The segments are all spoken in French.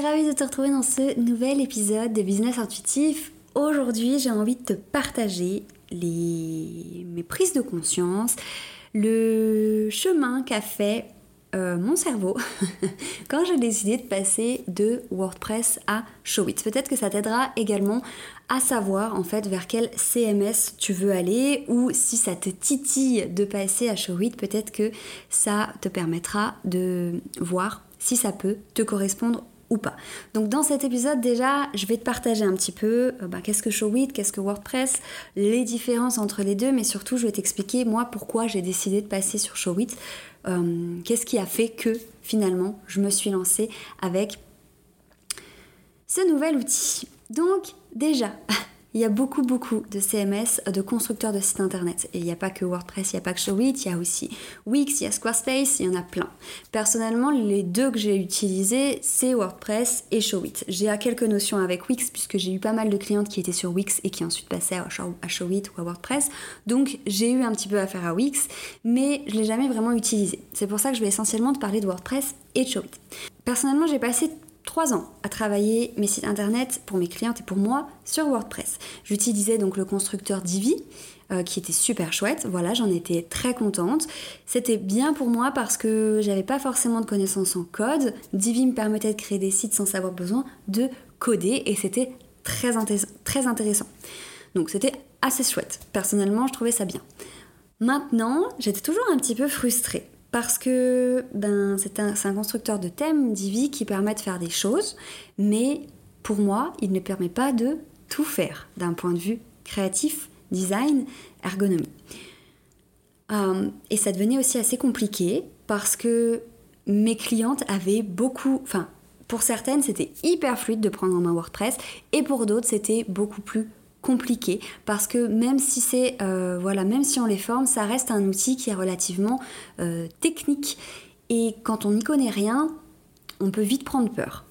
Suis ravie de te retrouver dans ce nouvel épisode de Business Intuitif. Aujourd'hui, j'ai envie de te partager les... mes prises de conscience, le chemin qu'a fait euh, mon cerveau quand j'ai décidé de passer de WordPress à Showit. Peut-être que ça t'aidera également à savoir en fait vers quel CMS tu veux aller ou si ça te titille de passer à Showit, peut-être que ça te permettra de voir si ça peut te correspondre ou pas. Donc dans cet épisode déjà, je vais te partager un petit peu euh, bah, qu'est-ce que Showit, qu'est-ce que WordPress, les différences entre les deux, mais surtout je vais t'expliquer moi pourquoi j'ai décidé de passer sur Showit, euh, qu'est-ce qui a fait que finalement je me suis lancée avec ce nouvel outil. Donc déjà, il y a beaucoup, beaucoup de CMS, de constructeurs de sites internet. Et il n'y a pas que WordPress, il n'y a pas que Showit, il y a aussi Wix, il y a Squarespace, il y en a plein. Personnellement, les deux que j'ai utilisés, c'est WordPress et Showit. J'ai quelques notions avec Wix, puisque j'ai eu pas mal de clientes qui étaient sur Wix et qui ensuite passaient à Showit ou à WordPress. Donc j'ai eu un petit peu affaire à Wix, mais je ne l'ai jamais vraiment utilisé. C'est pour ça que je vais essentiellement te parler de WordPress et de Showit. Personnellement, j'ai passé ans à travailler mes sites internet pour mes clientes et pour moi sur WordPress. J'utilisais donc le constructeur Divi. Euh, qui était super chouette, voilà, j'en étais très contente. C'était bien pour moi parce que j'avais pas forcément de connaissances en code. Divi me permettait de créer des sites sans avoir besoin de coder et c'était très, très intéressant. Donc c'était assez chouette. Personnellement, je trouvais ça bien. Maintenant, j'étais toujours un petit peu frustrée parce que ben, c'est un, constructeur de thèmes, Divi, qui permet de faire des choses, mais pour moi, il ne permet pas de tout faire d'un point de vue créatif, design, ergonomie. Euh, et ça devenait aussi assez compliqué parce que mes clientes avaient beaucoup, enfin, pour certaines, c'était hyper fluide de prendre en main WordPress, et pour d'autres, c'était beaucoup plus compliqué. Parce que même si c'est euh, voilà même si on les forme ça reste un outil qui est relativement euh, technique. Et quand on n'y connaît rien on peut vite prendre peur.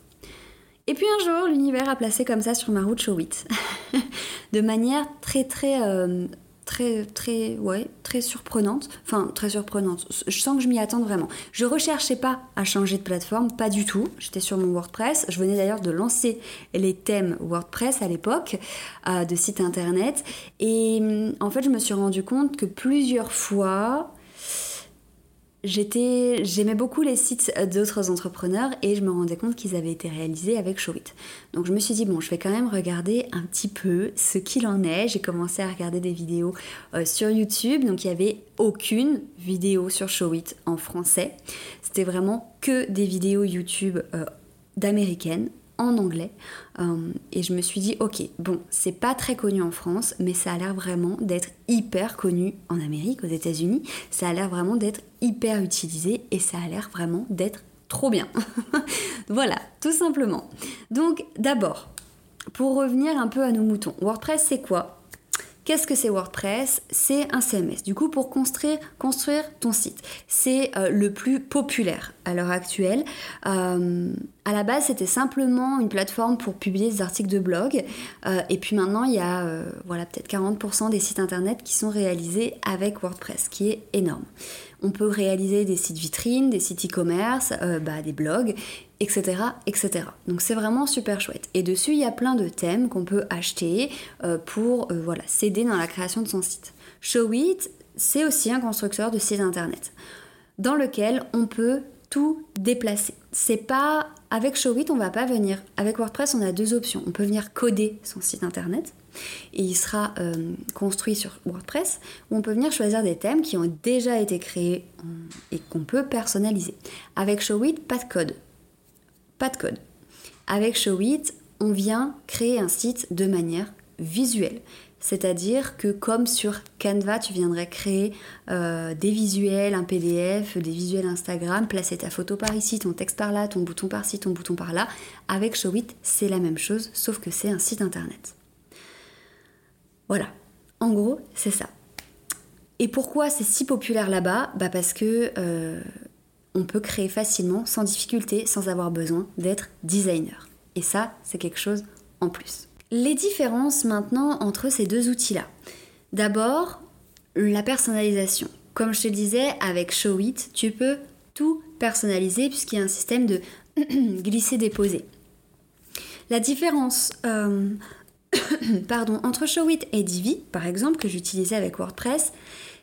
Et puis un jour l'univers a placé comme ça sur ma route Showit de manière très très euh, très très ouais très surprenante. Enfin très surprenante. Je sens que je m'y attends vraiment. Je recherchais pas à changer de plateforme pas du tout. J'étais sur mon WordPress. Je venais d'ailleurs de lancer les thèmes WordPress à l'époque euh, de site internet. Et en fait je me suis rendu compte que plusieurs fois J'aimais beaucoup les sites d'autres entrepreneurs et je me rendais compte qu'ils avaient été réalisés avec Showit. Donc je me suis dit bon, je vais quand même regarder un petit peu ce qu'il en est. J'ai commencé à regarder des vidéos euh, sur YouTube, donc il y avait aucune vidéo sur Showit en français. C'était vraiment que des vidéos YouTube euh, d'américaines en anglais. Euh, et je me suis dit, ok, bon, c'est pas très connu en France, mais ça a l'air vraiment d'être hyper connu en Amérique, aux États-Unis. Ça a l'air vraiment d'être hyper utilisé et ça a l'air vraiment d'être trop bien. voilà, tout simplement. Donc, d'abord, pour revenir un peu à nos moutons, WordPress, c'est quoi? Qu'est-ce que c'est WordPress? C'est un CMS. Du coup, pour construire, ton site, c'est euh, le plus populaire à l'heure actuelle. Euh, à la base, c'était simplement une plateforme pour publier des articles de blog. Euh, et puis maintenant, il y a voilà, peut-être 40% des sites internet qui sont réalisés avec WordPress, qui est énorme. On peut réaliser des sites vitrines, des sites e-commerce, bah, des blogs etc. etc. Donc c'est vraiment super chouette. Et dessus, il y a plein de thèmes qu'on peut acheter euh, pour euh, voilà, s'aider dans la création de son site. Showit, c'est aussi un constructeur de site internet dans lequel on peut tout déplacer. C'est pas avec Showit, on va pas venir. Avec WordPress, on a deux options. On peut venir coder son site internet Et il sera euh, construit sur WordPress où on peut venir choisir des thèmes qui ont déjà été créés et qu'on peut personnaliser. Avec Showit, pas de code. Pas de code. Avec Showit, on vient créer un site de manière visuelle. C'est-à-dire que comme sur Canva, tu viendrais créer euh, des visuels, un PDF, des visuels Instagram, placer ta photo par ici, ton texte par là, ton bouton par ci, ton bouton par là. Avec Showit, c'est la même chose, sauf que c'est un site internet. Voilà, en gros, c'est ça. Et pourquoi c'est si populaire là-bas? Bah Parce que euh, on peut créer facilement, sans difficulté, sans avoir besoin d'être designer. Et ça, c'est quelque chose en plus. Les différences maintenant entre ces deux outils-là. D'abord, la personnalisation. Comme je te disais, avec Showit, tu peux tout personnaliser puisqu'il y a un système de glisser-déposer. La différence euh, pardon, entre Showit et Divi, par exemple, que j'utilisais avec WordPress,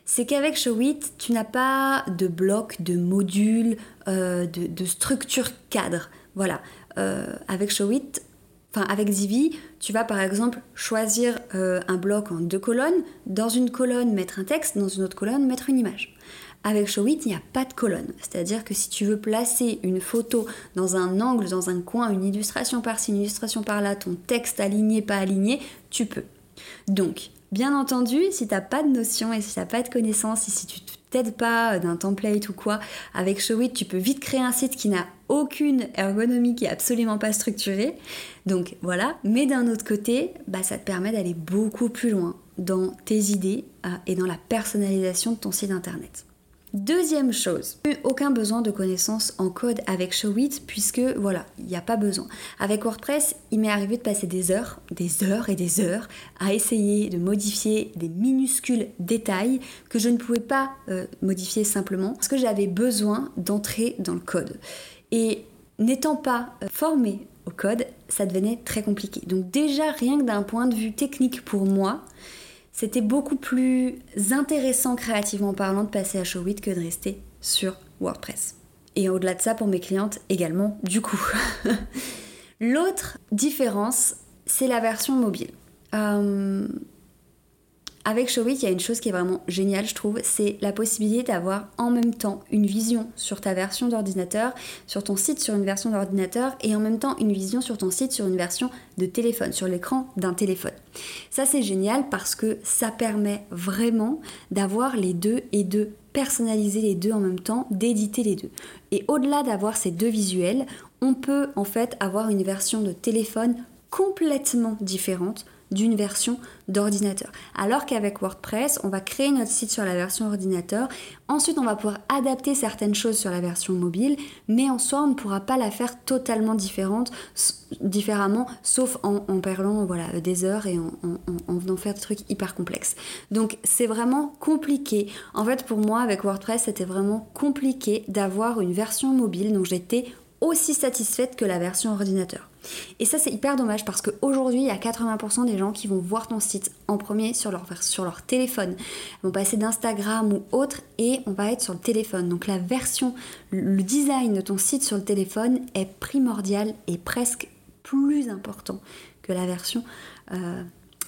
c'est qu'avec Showit, tu n'as pas de bloc, de module, euh, de, structure cadre. Voilà. Euh, avec Showit, Enfin, avec Divi, tu vas par exemple choisir euh, un bloc en deux colonnes. Dans une colonne, mettre un texte, dans une autre colonne, mettre une image. Avec Showit, il n'y a pas de colonne. C'est-à-dire que si tu veux placer une photo dans un angle, dans un coin, une illustration par-ci, une illustration par-là, ton texte aligné, pas aligné, tu peux. Donc, bien entendu, si tu n'as pas de notion et si tu n'as pas de connaissances, et si tu t'aides pas d'un template ou quoi, avec Showit, tu peux vite créer un site qui n'a aucune ergonomie, qui est absolument pas structuré. Donc voilà, mais d'un autre côté, bah, ça te permet d'aller beaucoup plus loin dans tes idées euh, et dans la personnalisation de ton site internet. Deuxième chose, aucun besoin de connaissances en code avec Showit puisque voilà, il n'y a pas besoin. Avec WordPress, il m'est arrivé de passer des heures, des heures et des heures à essayer de modifier des minuscules détails que je ne pouvais pas euh, modifier simplement parce que j'avais besoin d'entrer dans le code. Et n'étant pas euh, formée au code, ça devenait très compliqué. Donc déjà, rien que d'un point de vue technique pour moi, c'était beaucoup plus intéressant créativement parlant de passer à Showit que de rester sur WordPress. Et au-delà de ça, pour mes clientes également, du coup. L'autre différence, c'est la version mobile. Euh, avec Showit, il y a une chose qui est vraiment géniale, je trouve, c'est la possibilité d'avoir en même temps une vision sur ta version d'ordinateur, sur ton site sur une version d'ordinateur, et en même temps une vision sur ton site sur une version de téléphone, sur l'écran d'un téléphone. Ça, c'est génial parce que ça permet vraiment d'avoir les deux et de personnaliser les deux en même temps, d'éditer les deux. Et au-delà d'avoir ces deux visuels, on peut en fait avoir une version de téléphone complètement différente d'une version d'ordinateur. Alors qu'avec WordPress, on va créer notre site sur la version ordinateur. Ensuite, on va pouvoir adapter certaines choses sur la version mobile, mais en soi, on ne pourra pas la faire totalement différente, différemment, sauf en, en perdant voilà, des heures et en, en, venant faire des trucs hyper complexes. Donc, c'est vraiment compliqué. En fait, pour moi, avec WordPress, c'était vraiment compliqué d'avoir une version mobile dont j'étais aussi satisfaite que la version ordinateur. Et ça, c'est hyper dommage parce qu'aujourd'hui, il y a 80% des gens qui vont voir ton site en premier sur leur, sur leur téléphone. Ils vont passer d'Instagram ou autre et on va être sur le téléphone. Donc la version, le design de ton site sur le téléphone est primordial et presque plus important que la version euh,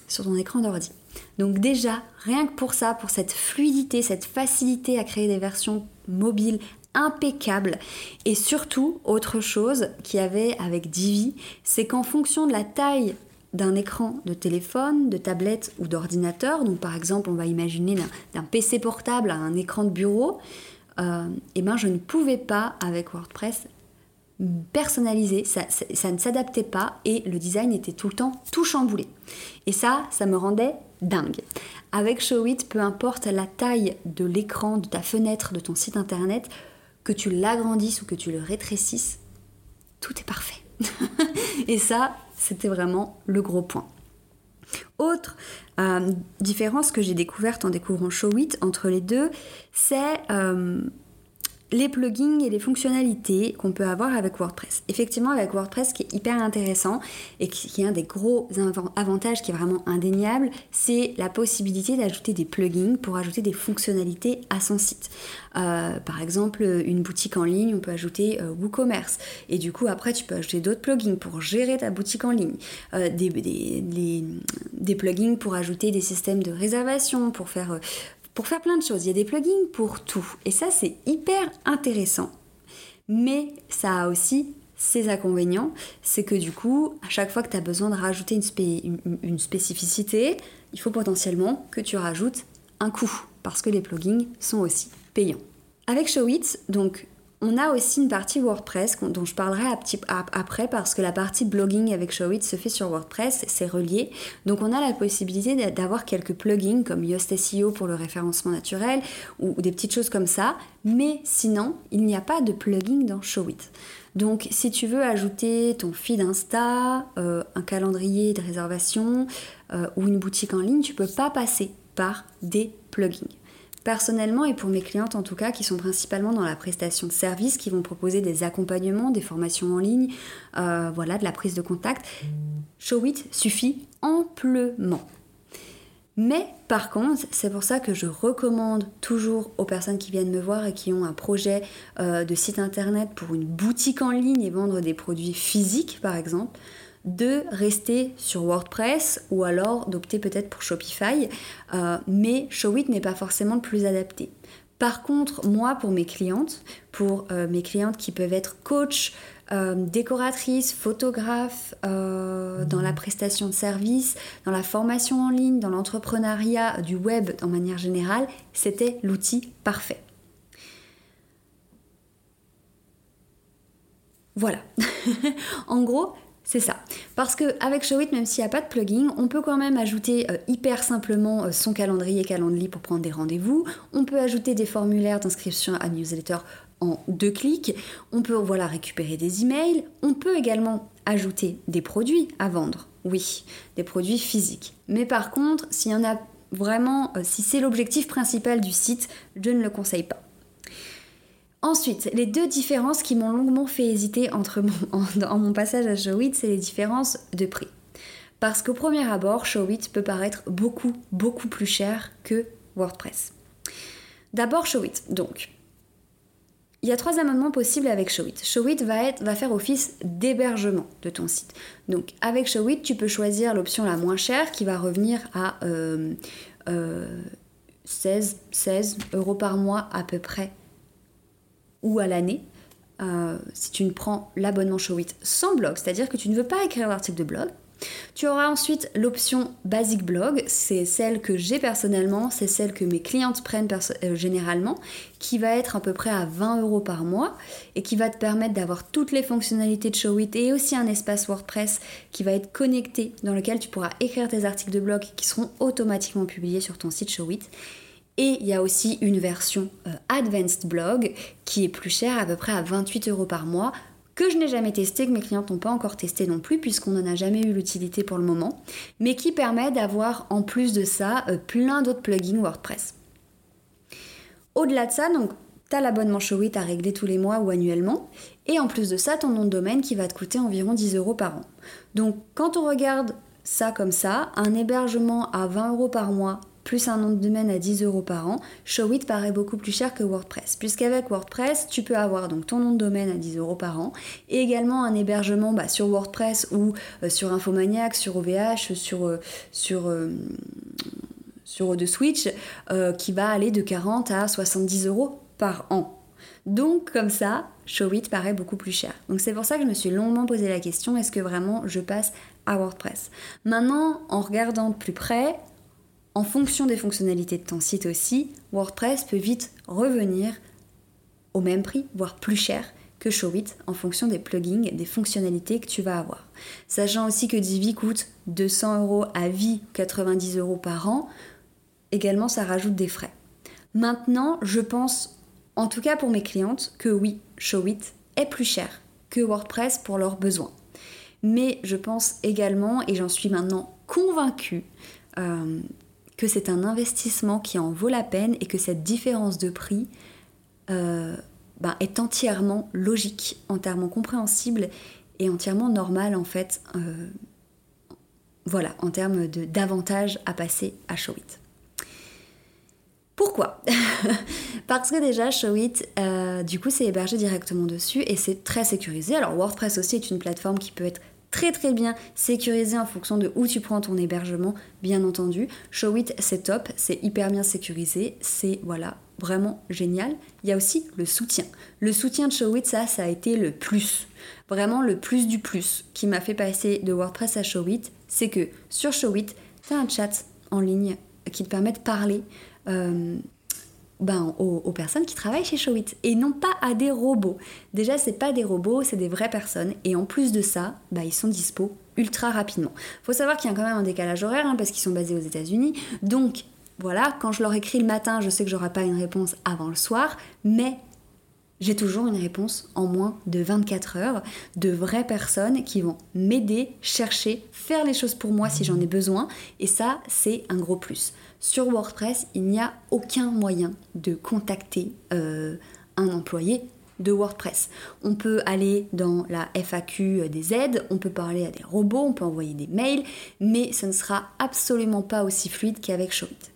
sur ton écran d'ordi. Donc déjà, rien que pour ça, pour cette fluidité, cette facilité à créer des versions mobiles impeccable. Et surtout, autre chose qu'il y avait avec Divi, c'est qu'en fonction de la taille d'un écran de téléphone, de tablette ou d'ordinateur, donc par exemple on va imaginer d'un PC portable à un écran de bureau, et euh, eh ben je ne pouvais pas avec WordPress personnaliser, ça, ne s'adaptait pas et le design était tout le temps tout chamboulé. Et ça, ça me rendait dingue. Avec Showit, peu importe la taille de l'écran, de ta fenêtre, de ton site internet, que tu l'agrandisses ou que tu le rétrécisses, tout est parfait. et ça, c'était vraiment le gros point. Autre euh, différence que j'ai découverte en découvrant Showit entre les deux, c'est euh, les plugins et les fonctionnalités qu'on peut avoir avec WordPress. Effectivement, avec WordPress, ce qui est hyper intéressant et qui est un des gros avantages qui est vraiment indéniable, c'est la possibilité d'ajouter des plugins pour ajouter des fonctionnalités à son site. Euh, par exemple, une boutique en ligne, on peut ajouter euh, WooCommerce. Et du coup, après, tu peux ajouter d'autres plugins pour gérer ta boutique en ligne. Euh, des, des, plugins pour ajouter des systèmes de réservation, pour faire pour faire plein de choses. Il y a des plugins pour tout. Et ça, c'est hyper intéressant. Mais ça a aussi ses inconvénients. C'est que du coup, à chaque fois que tu as besoin de rajouter une, spécificité, il faut potentiellement que tu rajoutes un coût. Parce que les plugins sont aussi payants. Avec Showit, donc on a aussi une partie WordPress dont je parlerai après parce que la partie blogging avec Showit se fait sur WordPress, c'est relié. Donc on a la possibilité d'avoir quelques plugins comme Yoast SEO pour le référencement naturel ou, des petites choses comme ça. Mais sinon, il n'y a pas de plugin dans Showit. Donc si tu veux ajouter ton feed Insta, euh, un calendrier de réservation euh, ou une boutique en ligne, tu peux pas passer par des plugins personnellement et pour mes clientes en tout cas, qui sont principalement dans la prestation de services, qui vont proposer des accompagnements, des formations en ligne, euh, voilà, de la prise de contact, Showit suffit amplement. Mais par contre, c'est pour ça que je recommande toujours aux personnes qui viennent me voir et qui ont un projet euh, de site internet pour une boutique en ligne et vendre des produits physiques par exemple, de rester sur WordPress ou alors d'opter peut-être pour Shopify, euh, mais Showit n'est pas forcément le plus adapté. Par contre, moi, pour mes clientes, pour euh, mes clientes qui peuvent être coach, euh, décoratrices, photographes, dans la prestation de services, dans la formation en ligne, dans l'entrepreneuriat, du web en manière générale, c'était l'outil parfait. Voilà. en gros, c'est ça. Parce qu'avec Showit, même s'il n'y a pas de plugin, on peut quand même ajouter euh, hyper simplement euh, son calendrier Calendly pour prendre des rendez-vous. On peut ajouter des formulaires d'inscription à newsletter en deux clics. On peut voilà récupérer des emails. On peut également ajouter des produits à vendre. Oui, des produits physiques. Mais par contre, s'il y en a vraiment, euh, si c'est l'objectif principal du site, je ne le conseille pas. Ensuite, les deux différences qui m'ont longuement fait hésiter entre en, mon passage à Showit, c'est les différences de prix. Parce qu'au premier abord, Showit peut paraître beaucoup, beaucoup plus cher que WordPress. D'abord, Showit. Donc, il y a trois amendements possibles avec Showit. Showit va, être, va faire office d'hébergement de ton site. Donc, avec Showit, tu peux choisir l'option la moins chère qui va revenir à 16, euh, 16 euh, euros par mois à peu près ou à l'année. Euh, si tu ne prends l'abonnement Showit sans blog, c'est-à-dire que tu ne veux pas écrire d'article de blog. Tu auras ensuite l'option Basic Blog, c'est celle que j'ai personnellement, c'est celle que mes clientes prennent euh, généralement, qui va être à peu près à 20 euros par mois et qui va te permettre d'avoir toutes les fonctionnalités de Showit et aussi un espace WordPress qui va être connecté dans lequel tu pourras écrire tes articles de blog qui seront automatiquement publiés sur ton site Showit et il y a aussi une version euh, Advanced Blog qui est plus chère, à peu près à 28 euros par mois, que je n'ai jamais testé, que mes clients n'ont pas encore testé non plus, puisqu'on n'en a jamais eu l'utilité pour le moment, mais qui permet d'avoir en plus de ça euh, plein d'autres plugins WordPress. Au-delà de ça, donc, tu as l'abonnement Showit à régler tous les mois ou annuellement, et en plus de ça, ton nom de domaine qui va te coûter environ 10 euros par an. Donc, quand on regarde ça comme ça, un hébergement à 20 euros par mois plus un nom de domaine à 10 euros par an, Showit paraît beaucoup plus cher que WordPress. Puisqu'avec WordPress, tu peux avoir donc ton nom de domaine à 10 euros par an et également un hébergement bah, sur WordPress ou euh, sur Infomaniac, sur OVH, sur, euh, sur, euh, sur The Switch, qui va aller de 40 à 70 euros par an. Donc comme ça, Showit paraît beaucoup plus cher. Donc c'est pour ça que je me suis longuement posé la question, est-ce que vraiment je passe à WordPress? Maintenant, en regardant de plus près, en fonction des fonctionnalités de ton site aussi, WordPress peut vite revenir au même prix, voire plus cher que Showit en fonction des plugins, des fonctionnalités que tu vas avoir. Sachant aussi que Divi coûte 200 euros à vie, 90 euros par an, également ça rajoute des frais. Maintenant, je pense, en tout cas pour mes clientes, que oui, Showit est plus cher que WordPress pour leurs besoins. Mais je pense également, et j'en suis maintenant convaincue, euh, que c'est un investissement qui en vaut la peine et que cette différence de prix euh, ben, est entièrement logique, entièrement compréhensible et entièrement normal en fait. Euh, voilà, en termes d'avantages à passer à Showit. Pourquoi? Parce que déjà, Showit, euh, du coup, c'est hébergé directement dessus et c'est très sécurisé. Alors, WordPress aussi est une plateforme qui peut être très très bien sécurisée en fonction de où tu prends ton hébergement, bien entendu. Showit, c'est top, c'est hyper bien sécurisé, c'est voilà, vraiment génial. Il y a aussi le soutien. Le soutien de Showit, ça, ça a été le plus. Vraiment le plus du plus qui m'a fait passer de WordPress à Showit, c'est que sur Showit, tu as un chat en ligne qui te permet de parler euh, ben, aux, personnes qui travaillent chez Showit et non pas à des robots. Déjà, c'est pas des robots, c'est des vraies personnes et en plus de ça, ben, ils sont dispo ultra rapidement. Faut savoir qu'il y a quand même un décalage horaire hein, parce qu'ils sont basés aux États-Unis. Donc voilà, quand je leur écris le matin, je sais que j'aurai pas une réponse avant le soir, mais j'ai toujours une réponse en moins de 24 heures de vraies personnes qui vont m'aider, chercher, faire les choses pour moi si j'en ai besoin. Et ça, c'est un gros plus. Sur WordPress, il n'y a aucun moyen de contacter euh, un employé de WordPress. On peut aller dans la FAQ des aides, on peut parler à des robots, on peut envoyer des mails, mais ce ne sera absolument pas aussi fluide qu'avec Showit.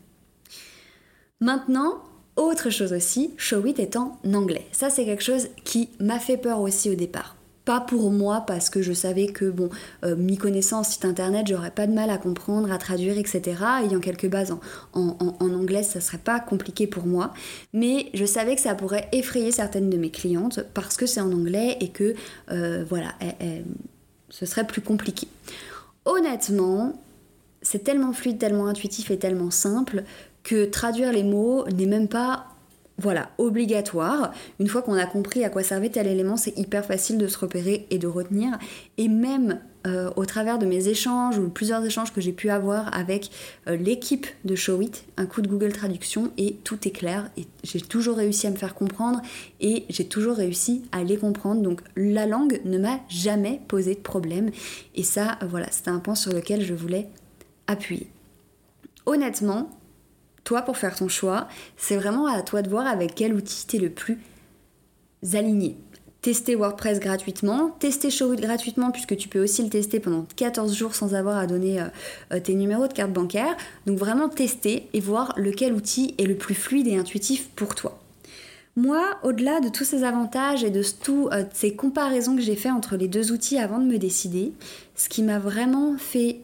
Maintenant, autre chose aussi, Showit est en anglais. Ça, c'est quelque chose qui m'a fait peur aussi au départ. Pas pour moi parce que je savais que bon, euh, m'y connaissant en site internet, j'aurais pas de mal à comprendre, à traduire, etc. Ayant quelques bases en, anglais, ça serait pas compliqué pour moi. Mais je savais que ça pourrait effrayer certaines de mes clientes parce que c'est en anglais et que euh, voilà, ce serait plus compliqué. Honnêtement, c'est tellement fluide, tellement intuitif et tellement simple que traduire les mots n'est même pas voilà, obligatoire. Une fois qu'on a compris à quoi servait tel élément, c'est hyper facile de se repérer et de retenir. Et même euh, au travers de mes échanges ou plusieurs échanges que j'ai pu avoir avec euh, l'équipe de Showit, un coup de Google Traduction et tout est clair. Et j'ai toujours réussi à me faire comprendre et j'ai toujours réussi à les comprendre. Donc la langue ne m'a jamais posé de problème. Et ça, voilà, c'était un point sur lequel je voulais appuyer. Honnêtement, toi, pour faire ton choix, c'est vraiment à toi de voir avec quel outil tu es le plus aligné. Tester WordPress gratuitement, tester Showit gratuitement puisque tu peux aussi le tester pendant 14 jours sans avoir à donner euh, euh, tes numéros de carte bancaire. Donc vraiment tester et voir lequel outil est le plus fluide et intuitif pour toi. Moi, au-delà de tous ces avantages et de toutes euh, ces comparaisons que j'ai fait entre les deux outils avant de me décider, ce qui m'a vraiment fait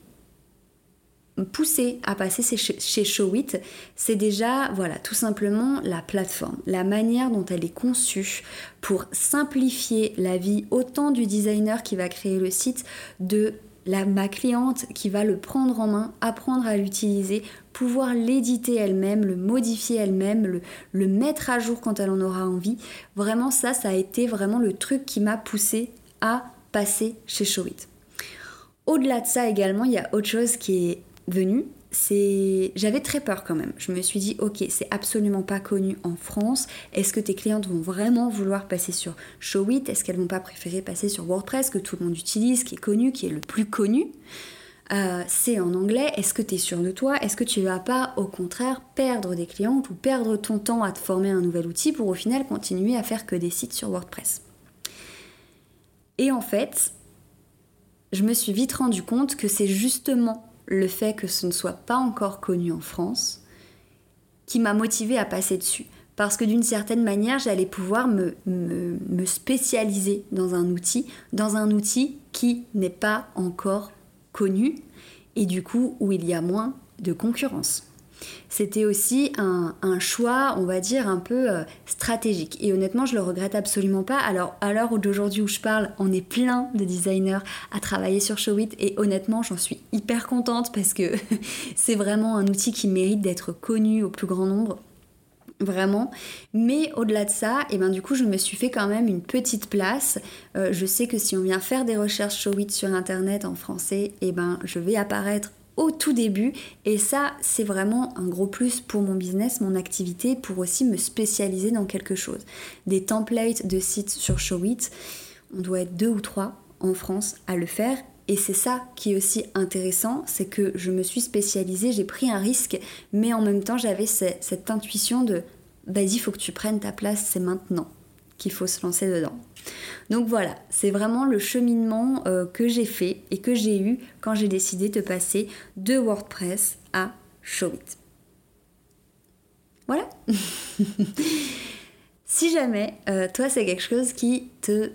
pousser à passer chez Showit, c'est déjà, voilà, tout simplement la plateforme, la manière dont elle est conçue pour simplifier la vie autant du designer qui va créer le site, de la, ma cliente qui va le prendre en main, apprendre à l'utiliser, pouvoir l'éditer elle-même, le modifier elle-même, le, le, mettre à jour quand elle en aura envie. Vraiment, ça, ça a été vraiment le truc qui m'a poussé à passer chez Showit. Au-delà de ça également, il y a autre chose qui est venu, c'est j'avais très peur quand même. Je me suis dit OK, c'est absolument pas connu en France. Est-ce que tes clientes vont vraiment vouloir passer sur Showit? Est-ce qu'elles vont pas préférer passer sur WordPress que tout le monde utilise, qui est connu, qui est le plus connu? Euh, c'est en anglais, est-ce que tu es sûr de toi? Est-ce que tu vas pas au contraire perdre des clientes ou perdre ton temps à te former un nouvel outil pour au final continuer à faire que des sites sur WordPress? Et en fait, je me suis vite rendu compte que c'est justement le fait que ce ne soit pas encore connu en France qui m'a motivé à passer dessus. Parce que d'une certaine manière, j'allais pouvoir me, me, spécialiser dans un outil, dans un outil qui n'est pas encore connu et du coup où il y a moins de concurrence c'était aussi un, choix, on va dire, un peu euh, stratégique. Et honnêtement, je le regrette absolument pas. Alors, à l'heure d'aujourd'hui où je parle, on est plein de designers à travailler sur Showit et honnêtement, j'en suis hyper contente parce que c'est vraiment un outil qui mérite d'être connu au plus grand nombre vraiment. Mais au-delà de ça, et eh ben du coup, je me suis fait quand même une petite place. Euh, je sais que si on vient faire des recherches Showit sur internet en français, et eh ben je vais apparaître au tout début. Et ça, c'est vraiment un gros plus pour mon business, mon activité, pour aussi me spécialiser dans quelque chose. Des templates de sites sur Showit, on doit être deux ou trois en France à le faire. Et c'est ça qui est aussi intéressant, c'est que je me suis spécialisée, j'ai pris un risque, mais en même temps j'avais cette, intuition de vas-y, faut que tu prennes ta place, c'est maintenant qu'il faut se lancer dedans. Donc voilà, c'est vraiment le cheminement euh, que j'ai fait et que j'ai eu quand j'ai décidé de passer de WordPress à Showit. Voilà. si jamais euh, toi c'est quelque chose qui te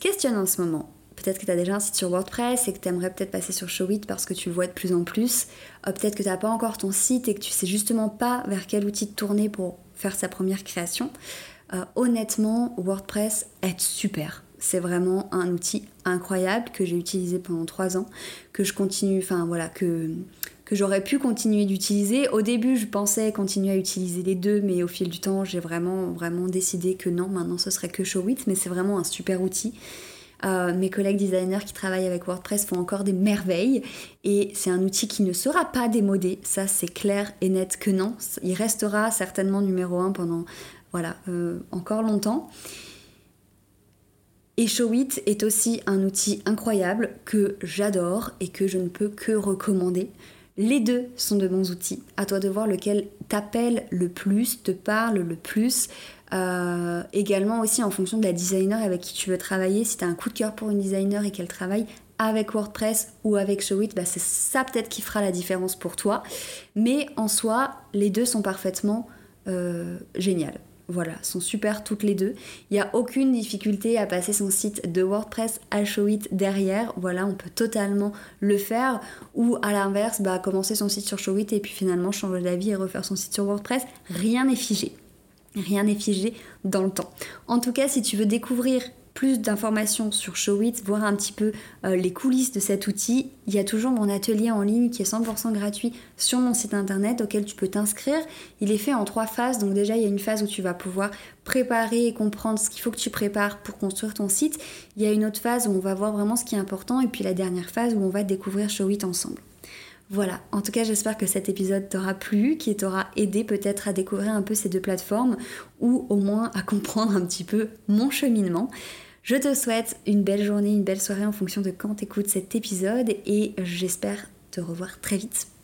questionne en ce moment, peut-être que tu as déjà un site sur WordPress et que tu aimerais peut-être passer sur Showit parce que tu le vois de plus en plus, euh, peut-être que tu n'as pas encore ton site et que tu sais justement pas vers quel outil te tourner pour faire sa première création, euh, honnêtement, WordPress est super. C'est vraiment un outil incroyable que j'ai utilisé pendant trois ans, que je continue, enfin voilà, que, j'aurais pu continuer d'utiliser. Au début, je pensais continuer à utiliser les deux, mais au fil du temps, j'ai vraiment, vraiment décidé que non, maintenant ce serait que Showit, mais c'est vraiment un super outil. Euh, mes collègues designers qui travaillent avec WordPress font encore des merveilles et c'est un outil qui ne sera pas démodé, ça c'est clair et net que non. Il restera certainement numéro un pendant voilà, euh, encore longtemps. Et Showit est aussi un outil incroyable que j'adore et que je ne peux que recommander. Les deux sont de bons outils. À toi de voir lequel t'appelle le plus, te parle le plus. Euh, également aussi en fonction de la designer avec qui tu veux travailler. Si tu as un coup de cœur pour une designer et qu'elle travaille avec WordPress ou avec Showit, bah c'est ça peut-être qui fera la différence pour toi. Mais en soi, les deux sont parfaitement euh, géniales voilà, sont super toutes les deux. Il n'y a aucune difficulté à passer son site de WordPress à Showit derrière. Voilà, on peut totalement le faire. Ou à l'inverse, bah, commencer son site sur Showit et puis finalement changer d'avis et refaire son site sur WordPress. Rien n'est figé. Rien n'est figé dans le temps. En tout cas, si tu veux découvrir plus d'informations sur Showit, voir un petit peu euh, les coulisses de cet outil, il y a toujours mon atelier en ligne qui est 100% gratuit sur mon site internet auquel tu peux t'inscrire. Il est fait en trois phases, donc déjà il y a une phase où tu vas pouvoir préparer et comprendre ce qu'il faut que tu prépares pour construire ton site. Il y a une autre phase où on va voir vraiment ce qui est important et puis la dernière phase où on va découvrir Showit ensemble. Voilà, en tout cas j'espère que cet épisode t'aura plu, qui t'aura aidé peut-être à découvrir un peu ces deux plateformes ou au moins à comprendre un petit peu mon cheminement. Je te souhaite une belle journée, une belle soirée en fonction de quand écoutes cet épisode et j'espère te revoir très vite